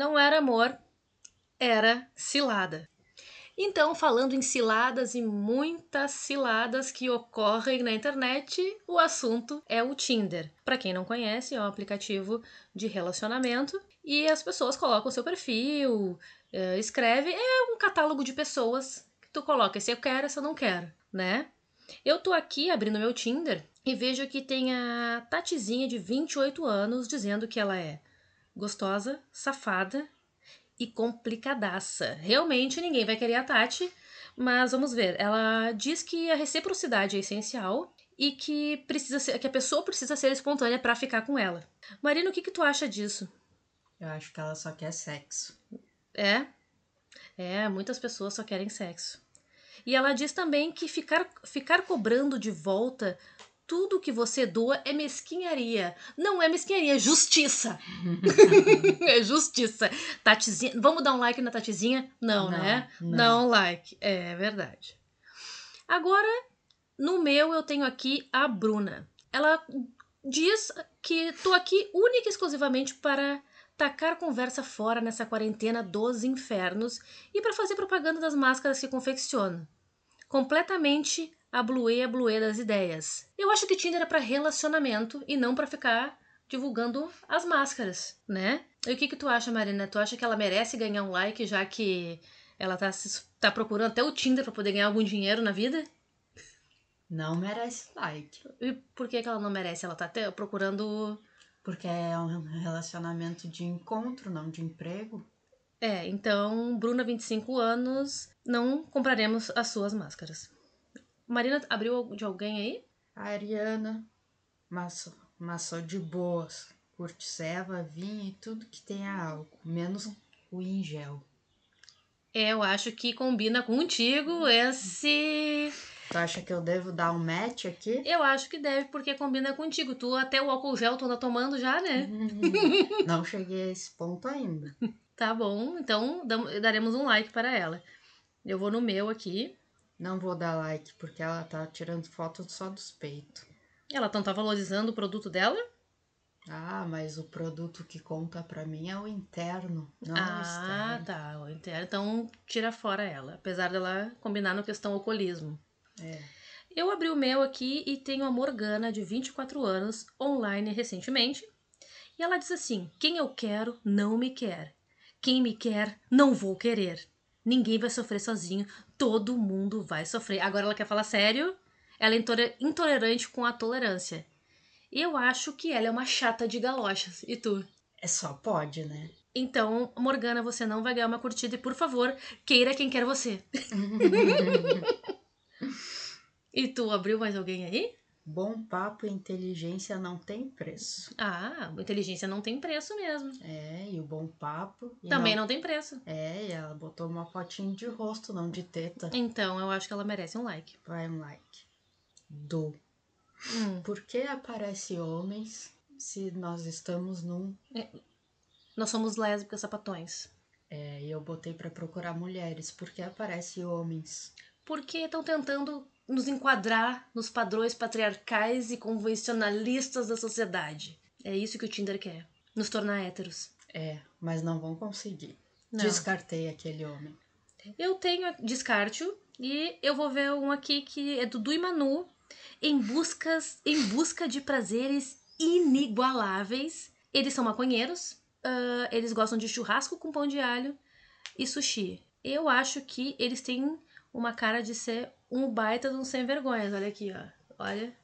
não era amor, era cilada. Então, falando em ciladas e muitas ciladas que ocorrem na internet, o assunto é o Tinder. Para quem não conhece, é um aplicativo de relacionamento e as pessoas colocam seu perfil, uh, escreve, é um catálogo de pessoas que tu coloca se eu quero, se eu não quero, né? Eu tô aqui abrindo meu Tinder e vejo que tem a Tatizinha de 28 anos dizendo que ela é gostosa, safada e complicadaça. Realmente ninguém vai querer a Tati, mas vamos ver. Ela diz que a reciprocidade é essencial e que precisa ser, que a pessoa precisa ser espontânea para ficar com ela. Marina, o que que tu acha disso? Eu acho que ela só quer sexo. É? É, muitas pessoas só querem sexo. E ela diz também que ficar, ficar cobrando de volta tudo que você doa é mesquinharia. Não é mesquinharia, é justiça. é justiça. Tatizinha, vamos dar um like na Tatizinha? Não, não né? Não. Dá um like. É verdade. Agora, no meu, eu tenho aqui a Bruna. Ela diz que tô aqui única e exclusivamente para tacar conversa fora nessa quarentena dos infernos e para fazer propaganda das máscaras que confecciono. Completamente a bluê a bluê das ideias. Eu acho que Tinder é para relacionamento e não para ficar divulgando as máscaras, né? E o que que tu acha, Marina? Tu acha que ela merece ganhar um like já que ela tá, tá procurando até o Tinder para poder ganhar algum dinheiro na vida? Não merece like. E por que, que ela não merece? Ela tá até procurando. Porque é um relacionamento de encontro, não de emprego. É, então, Bruna, 25 anos, não compraremos as suas máscaras. Marina abriu de alguém aí? A Ariana, mas, mas só de boas. Curte ceva, vinho e tudo que tenha álcool, menos o em gel. É, eu acho que combina contigo esse. Tu acha que eu devo dar um match aqui? Eu acho que deve, porque combina contigo. Tu até o álcool gel tu anda tomando já, né? Não cheguei a esse ponto ainda. tá bom, então daremos um like para ela. Eu vou no meu aqui. Não vou dar like porque ela tá tirando foto só dos peitos. Ela não tá valorizando o produto dela? Ah, mas o produto que conta para mim é o interno, não ah, o externo. Ah, tá, o interno. Então tira fora ela, apesar dela combinar na questão alcoolismo. É. Eu abri o meu aqui e tenho a Morgana, de 24 anos, online recentemente. E ela diz assim: Quem eu quero não me quer. Quem me quer, não vou querer. Ninguém vai sofrer sozinho, todo mundo vai sofrer. Agora ela quer falar sério, ela é intolerante com a tolerância. Eu acho que ela é uma chata de galochas. E tu? É só pode, né? Então, Morgana, você não vai ganhar uma curtida e, por favor, queira quem quer você. e tu abriu mais alguém aí? Bom papo e inteligência não tem preço. Ah, inteligência não tem preço mesmo. É, e o bom papo. Também não... não... tem preço. É, e ela botou uma fotinho de rosto, não de teta. Então, eu acho que ela merece um like. Vai um like. Do. Hum. Por que aparece homens se nós estamos num. É. Nós somos lésbicas sapatões. É, e eu botei para procurar mulheres. Por que aparece homens? Porque estão tentando nos enquadrar nos padrões patriarcais e convencionalistas da sociedade. É isso que o Tinder quer. Nos tornar héteros. É, mas não vão conseguir. Não. Descartei aquele homem. Eu tenho descarte e eu vou ver um aqui que é do Du e Manu em buscas em busca de prazeres inigualáveis. Eles são maconheiros, uh, eles gostam de churrasco com pão de alho e sushi. Eu acho que eles têm uma cara de ser um baita de um sem vergonhas. Olha aqui, ó. Olha.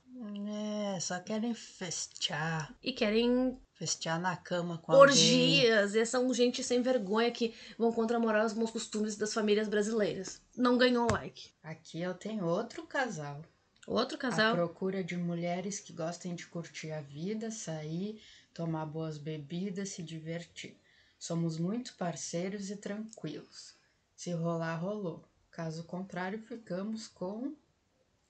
É, só querem festear. E querem. Festear na cama com Orgias. Alguém. E são gente sem vergonha que vão contra a moral os bons costumes das famílias brasileiras. Não ganhou like. Aqui eu tenho outro casal. Outro casal? A procura de mulheres que gostem de curtir a vida, sair, tomar boas bebidas, se divertir. Somos muito parceiros e tranquilos. Se rolar, rolou. Caso contrário, ficamos com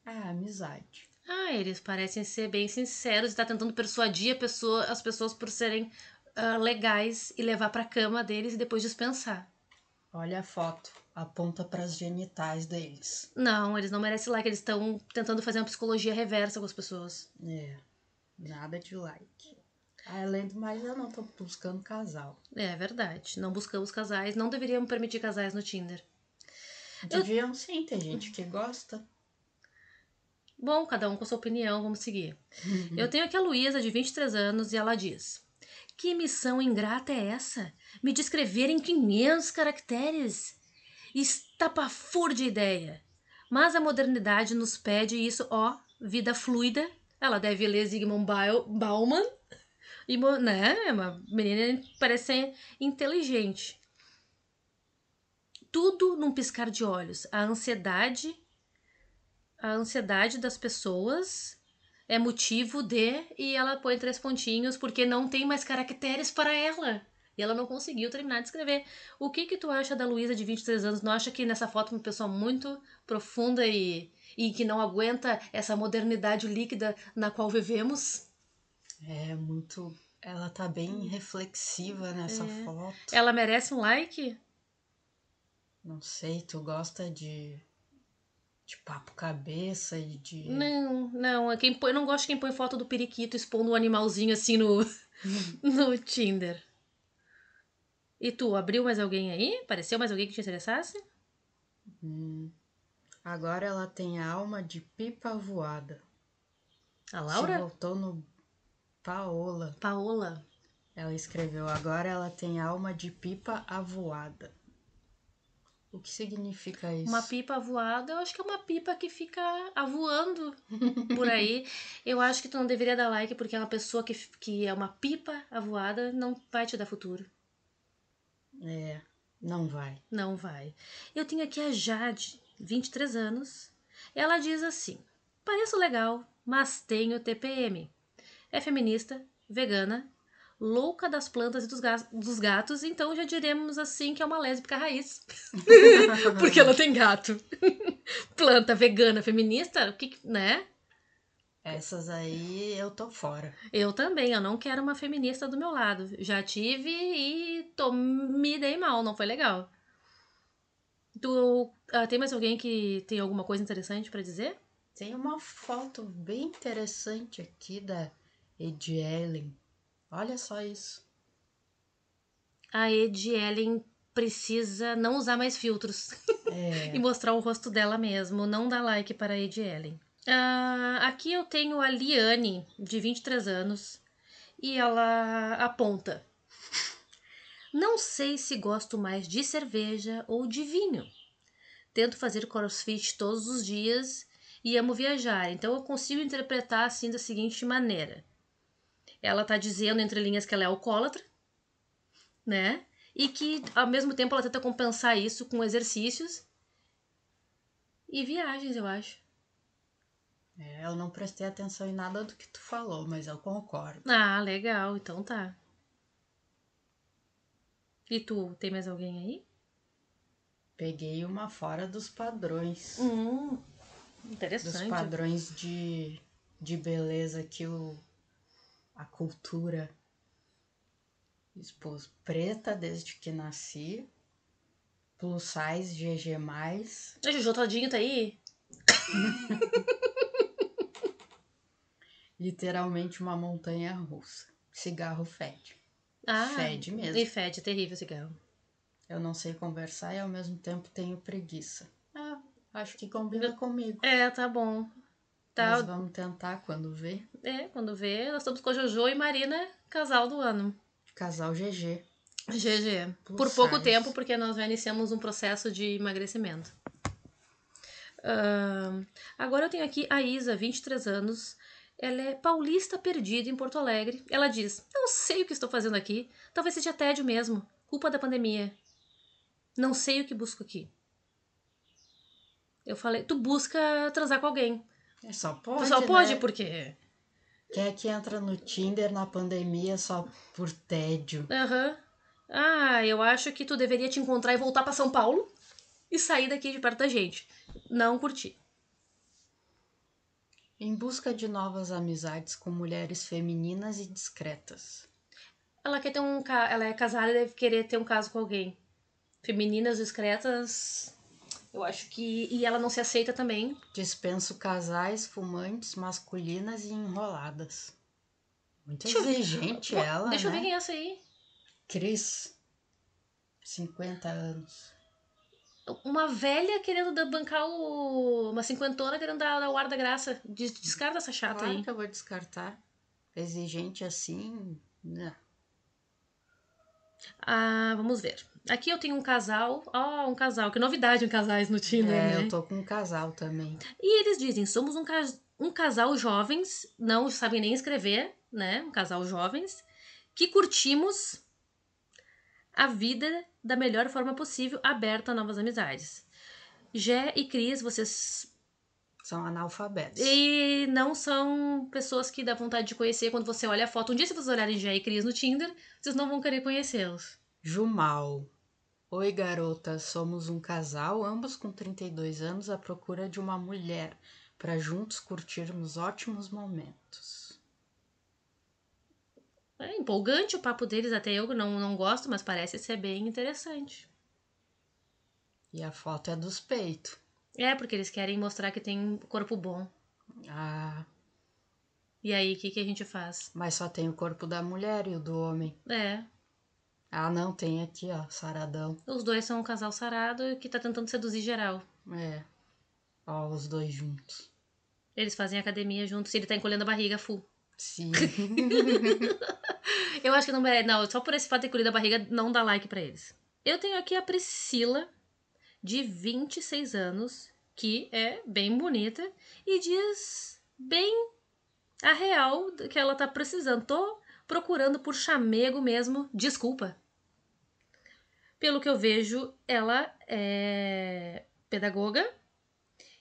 a amizade. Ah, eles parecem ser bem sinceros e tá tentando persuadir pessoa, as pessoas por serem uh, legais e levar pra cama deles e depois dispensar. Olha a foto, aponta para as genitais deles. Não, eles não merecem like, eles estão tentando fazer uma psicologia reversa com as pessoas. É, nada de like. Além do mais, eu não tô buscando casal. É verdade. Não buscamos casais. Não deveríamos permitir casais no Tinder. Deviam sim, tem gente que gosta. Bom, cada um com sua opinião, vamos seguir. Eu tenho aqui a Luísa, de 23 anos, e ela diz: Que missão ingrata é essa? Me descrever em 500 caracteres? Estapafur de ideia. Mas a modernidade nos pede isso, ó, vida fluida. Ela deve ler Zygmunt Bail- Bauman. E, né, é uma menina parece ser inteligente. Tudo num piscar de olhos. A ansiedade a ansiedade das pessoas é motivo de e ela põe três pontinhos porque não tem mais caracteres para ela. E ela não conseguiu terminar de escrever. O que que tu acha da Luísa de 23 anos? Não acha que nessa foto é uma pessoa muito profunda e, e que não aguenta essa modernidade líquida na qual vivemos? É muito. Ela tá bem reflexiva nessa É. foto. Ela merece um like? Não sei, tu gosta de. de papo cabeça e de. Não, não. é Quem põe, eu não gosto de quem põe foto do periquito expondo um animalzinho assim no, no Tinder. E tu, abriu mais alguém aí? Apareceu mais alguém que te interessasse? Hum. Agora ela tem a alma de pipa voada. A Se Laura? voltou no Paola. Paola. Ela escreveu: agora ela tem alma de pipa avoada. O que significa isso? Uma pipa voada, eu acho que é uma pipa que fica avoando por aí. Eu acho que tu não deveria dar like, porque é uma pessoa que, que é uma pipa avoada, não vai te dar futuro. É, não vai. Não vai. Eu tenho aqui a Jade, 23 anos. Ela diz assim: pareço legal, mas tenho TPM. É feminista, vegana, louca das plantas e dos, ga- dos gatos, então já diremos assim que é uma lésbica raiz. Porque ela tem gato. Planta vegana, feminista, o que, né? Essas aí eu tô fora. Eu também, eu não quero uma feminista do meu lado. Já tive e tô, me dei mal, não foi legal. Tu ah, tem mais alguém que tem alguma coisa interessante pra dizer? Tem uma foto bem interessante aqui da Ed Ellen. Olha só isso. A Ed Ellen precisa não usar mais filtros É, e mostrar o rosto dela mesmo. Não dá like para a Ed Ellen. Ah, aqui eu tenho a Liane, de 23 anos, e ela aponta. Não sei se gosto mais de cerveja ou de vinho. Tento fazer crossfit todos os dias e amo viajar, então eu consigo interpretar assim da seguinte maneira. Ela tá dizendo entre linhas que ela é alcoólatra, né? E que ao mesmo tempo ela tenta compensar isso com exercícios e viagens, eu acho. é, eu não prestei atenção em nada do que tu falou, mas eu concordo. Ah, legal, então tá. E tu, tem mais alguém aí? Peguei uma fora dos padrões. Hum, Dos interessante. padrões de, de beleza que o, a cultura expôs. Preta desde que nasci. Plus size, GG+. A Jojo Todinho tá aí? Literalmente uma montanha russa. Cigarro fede. Ah, Fede mesmo. E fede, é terrível cigarro. Eu não sei conversar e ao mesmo tempo tenho preguiça. Ah, acho que combina comigo. É, tá bom. Mas vamos tentar quando vê. é, quando vê, nós estamos com a Jojo e Marina, casal do ano. Casal GG. GG. Plus Por pouco size. tempo, porque nós já iniciamos um processo de emagrecimento. Ahn, agora eu tenho aqui a Isa, 23 anos. Ela é paulista perdida em Porto Alegre. Ela diz: Não sei o que estou fazendo aqui. Talvez seja tédio mesmo. Culpa da pandemia. Não sei o que busco aqui. Eu falei: Tu busca transar com alguém. Só pode, pessoal pode, né? porque. Quem é que entra no Tinder na pandemia só por tédio? Aham. Ah, eu acho que tu deveria te encontrar e voltar pra São Paulo e sair daqui de perto da gente. Não curti. Em busca de novas amizades com mulheres femininas e discretas. Ela quer ter um ela é casada e deve querer ter um caso com alguém. Femininas discretas, eu acho que e ela não se aceita também. Dispenso casais fumantes masculinas e enroladas. Muito Deixa eu ver. exigente Pô, ela, Deixa eu né? ver quem é essa aí. Cris, 50 anos. Uma velha querendo bancar o. Uma cinquentona querendo dar, dar o ar da graça. Des- Descarta essa chata Claro aí. que eu vou descartar. Exigente assim, né? Ah, vamos ver. Aqui eu tenho um casal. Ó, um casal. Que novidade em casais no Tinder, É, né? eu tô com um casal também. E eles dizem: somos um, cas- um casal jovens, não sabem nem escrever, né? Um casal jovens, que curtimos a vida da melhor forma possível, aberta a novas amizades. Jé e Cris, vocês. São analfabetos. E não são pessoas que dá vontade de conhecer quando você olha a foto. Um dia, se vocês olharem Jé e Cris no Tinder, vocês não vão querer conhecê-los. Jumal. Oi, garota. Somos um casal, ambos com 32 anos, à procura de uma mulher, para juntos curtirmos ótimos momentos. É empolgante o papo deles, até eu não, não gosto, mas parece ser bem interessante. E a foto é dos peitos. É, porque eles querem mostrar que tem um corpo bom. Ah, E aí, o que, que a gente faz? mas só tem o corpo da mulher e o do homem. É, Ah, não, tem aqui, ó, saradão. os dois são um casal sarado que tá tentando seduzir geral. É. Ó, os dois juntos. Eles fazem academia juntos e ele tá encolhendo a barriga full. Sim. Eu acho que não merece. Não, só por esse fato de ter encolhido a barriga, não dá like pra eles. Eu tenho aqui a Priscila, de 26 anos, que é bem bonita e diz bem a real que ela tá precisando. Tô procurando por chamego mesmo. Desculpa. Pelo que eu vejo, ela é pedagoga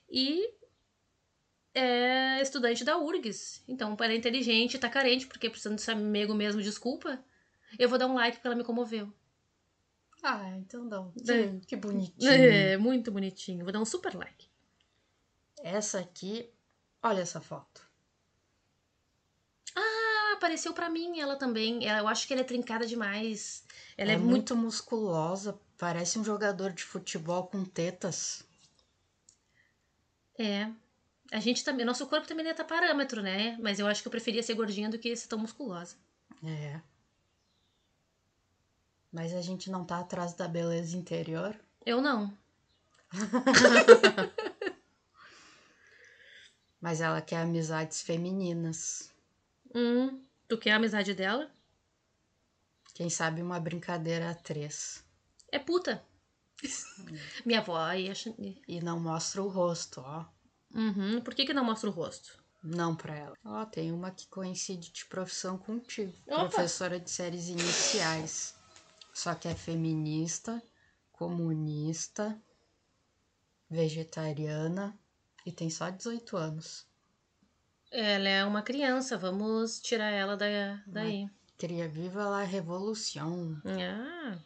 e é estudante da URGS. Então, ela é inteligente, tá carente, porque precisando de chamego mesmo, desculpa. Eu vou dar um like porque ela me comoveu. Ah, então não. É. Que, que bonitinho. É, muito bonitinho. Vou dar um super like. Essa aqui, olha essa foto. Ah, apareceu pra mim ela também. Eu acho que ela é trincada demais. Ela é, é muito. muito musculosa, parece um jogador de futebol com tetas. É. A gente também. Nosso corpo também estar parâmetro, né? Mas eu acho que eu preferia ser gordinha do que ser tão musculosa. É. Mas a gente não tá atrás da beleza interior? Eu não. Mas ela quer amizades femininas. Hum, tu quer a amizade dela? Quem sabe uma brincadeira a três. É puta. Minha avó ia. ach- E não mostra o rosto, ó. Uhum. Por que, que não mostra o rosto? Não pra ela. Ó, tem uma que coincide de profissão contigo. Opa! Professora de séries iniciais. Só que é feminista, comunista, vegetariana e tem só 18 anos. Ela é uma criança, vamos tirar ela da, daí. Queria viva la revolução. Ah.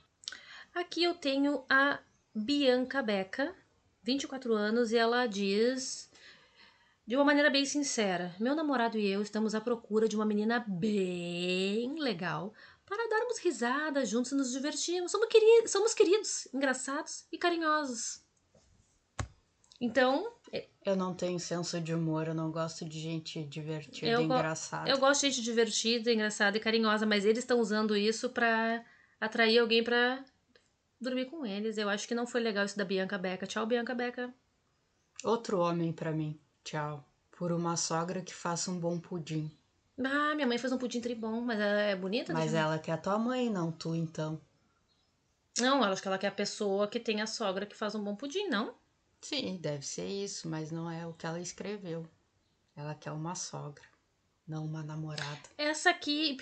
Aqui eu tenho a Bianca Beca, 24 anos, e ela diz de uma maneira bem sincera: Meu namorado e eu estamos à procura de uma menina bem legal para darmos risadas juntos e nos divertirmos. Somos, queri somos queridos, engraçados e carinhosos. Então, Eu não tenho senso de humor, eu não gosto de gente divertida e engraçada. Eu gosto de gente divertida, engraçada e carinhosa, mas eles estão usando isso pra atrair alguém pra dormir com eles. Eu acho que não foi legal isso da Bianca Beca. Tchau, Bianca Beca. Outro homem pra mim. Tchau. Por uma sogra que faça um bom pudim. Ah, minha mãe fez um pudim tribom, mas ela é bonita? Mas ver. ela quer tua mãe, não tu, então. Não, eu acho que ela quer a pessoa que tem a sogra que faz um bom pudim, não? Sim, deve ser isso, mas não é o que ela escreveu. Ela quer uma sogra, não uma namorada. Essa aqui,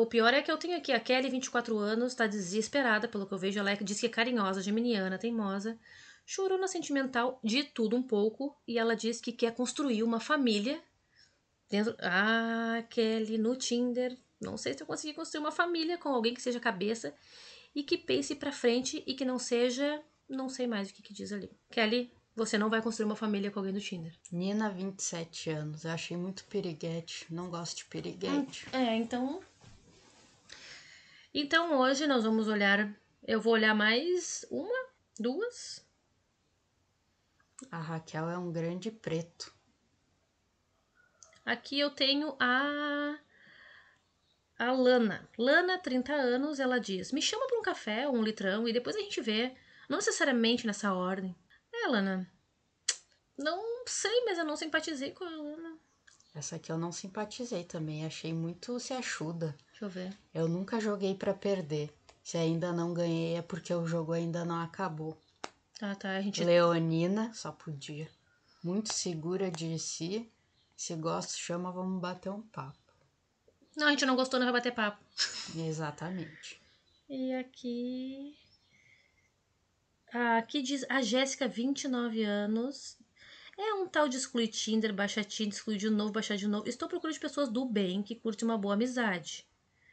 o pior é que eu tenho aqui, a Kelly, 24 anos, tá desesperada, pelo que eu vejo. Ela é- diz que é carinhosa, geminiana, teimosa, chorona sentimental, de tudo um pouco, e ela diz que quer construir uma família dentro. Ah, Kelly, no Tinder. Não sei se eu consegui construir uma família com alguém que seja cabeça e que pense pra frente e que não seja. Não sei mais o que, que diz ali. Kelly, você não vai construir uma família com alguém do Tinder. Nina, 27 anos. Eu achei muito piriguete. Não gosto de piriguete. É, então. Então hoje nós vamos olhar. Eu vou olhar mais uma, duas. A Raquel é um grande preto. Aqui eu tenho a A Lana. Lana, 30 anos, ela diz: Me chama pra um café, um litrão, e depois a gente vê. Não necessariamente nessa ordem. É, Lana. Não sei, mas eu não simpatizei com a Lana. Essa aqui eu não simpatizei também. Achei muito se ajuda. Deixa eu ver. Eu nunca joguei pra perder. Se ainda não ganhei é porque o jogo ainda não acabou. Ah, tá. A gente. Leonina, só podia. Muito segura de si. Se gosta, chama, vamos bater um papo. Não, a gente não gostou, não vai bater papo. Exatamente. E aqui. Ah, aqui diz a Jéssica, 29 anos. É um tal de excluir Tinder, baixar Tinder, excluir de novo, baixar de novo. Estou procurando pessoas do bem que curtem uma boa amizade.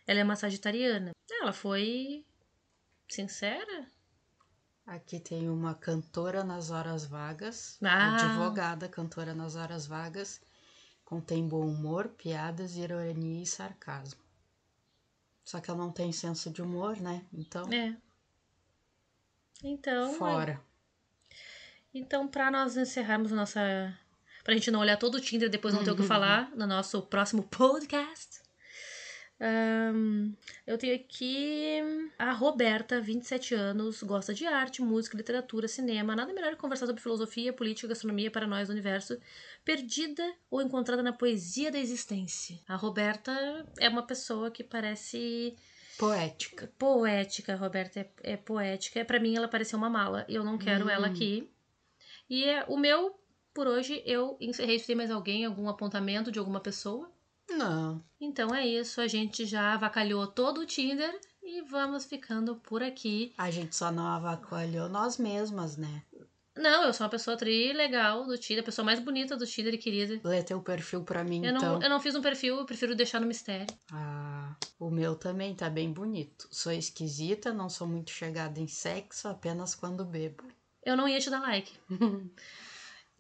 Ela é uma sagitariana. Ela foi sincera? Aqui tem uma cantora nas horas vagas, Ah. advogada cantora nas horas vagas, contém bom humor, piadas, ironia e sarcasmo. Só que ela não tem senso de humor, né? Então, É. Então, fora. Então, para nós encerrarmos a nossa. Pra gente não olhar todo o Tinder e depois não ter o que falar no nosso próximo podcast. Ahn, eu tenho aqui a Roberta, 27 anos, gosta de arte, música, literatura, cinema. Nada melhor que conversar sobre filosofia, política, gastronomia para nós do universo. Perdida ou encontrada na poesia da existência. A Roberta é uma pessoa que parece Poética. poética, Roberta, é, é poética. Pra mim, ela pareceu uma mala. Eu não quero ela Hum. aqui. E é, o meu, por hoje, eu encerrei. Se tem mais alguém, algum apontamento de alguma pessoa? Não. Então é isso. A gente já avacalhou todo o Tinder e vamos ficando por aqui. A gente só não avacalhou nós mesmas, né? Não, eu sou uma pessoa tri legal do Tinder, a pessoa mais bonita do Tinder querida. Lê teu perfil pra mim, Eu então. não, eu não fiz um perfil, eu prefiro deixar no mistério. Ah, o meu também tá bem bonito. Sou esquisita, não sou muito chegada em sexo, apenas quando bebo. Eu não ia te dar like.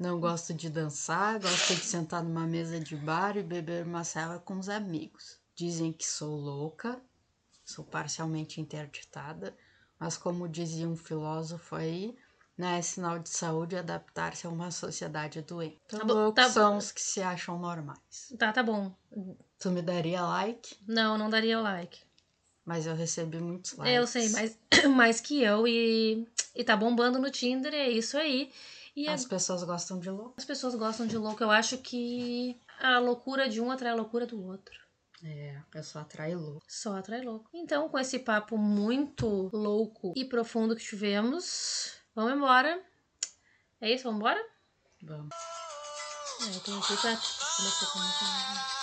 Não gosto de dançar, gosto de sentar numa mesa de bar e beber uma cela com os amigos. Dizem que sou louca, sou parcialmente interditada, mas como dizia um filósofo aí, não é sinal de saúde adaptar-se a uma sociedade doente. Então, Tá bom, tá bom. são os que se acham normais. Tá, tá bom. Tu me daria like, Não, não daria like. mas eu recebi muitos likes. Eu sei, mais, mais que eu e, e tá bombando no Tinder, é isso aí. E a- As pessoas gostam de louco. as pessoas gostam de louco. Eu acho que a loucura de um atrai a loucura do outro. É, a pessoa atrai louco. Só atrai louco. Então, com esse papo muito louco e profundo que tivemos, vamos embora. É isso, vamos embora? Vamos. É, eu tenho aqui pra. Comecei com muito.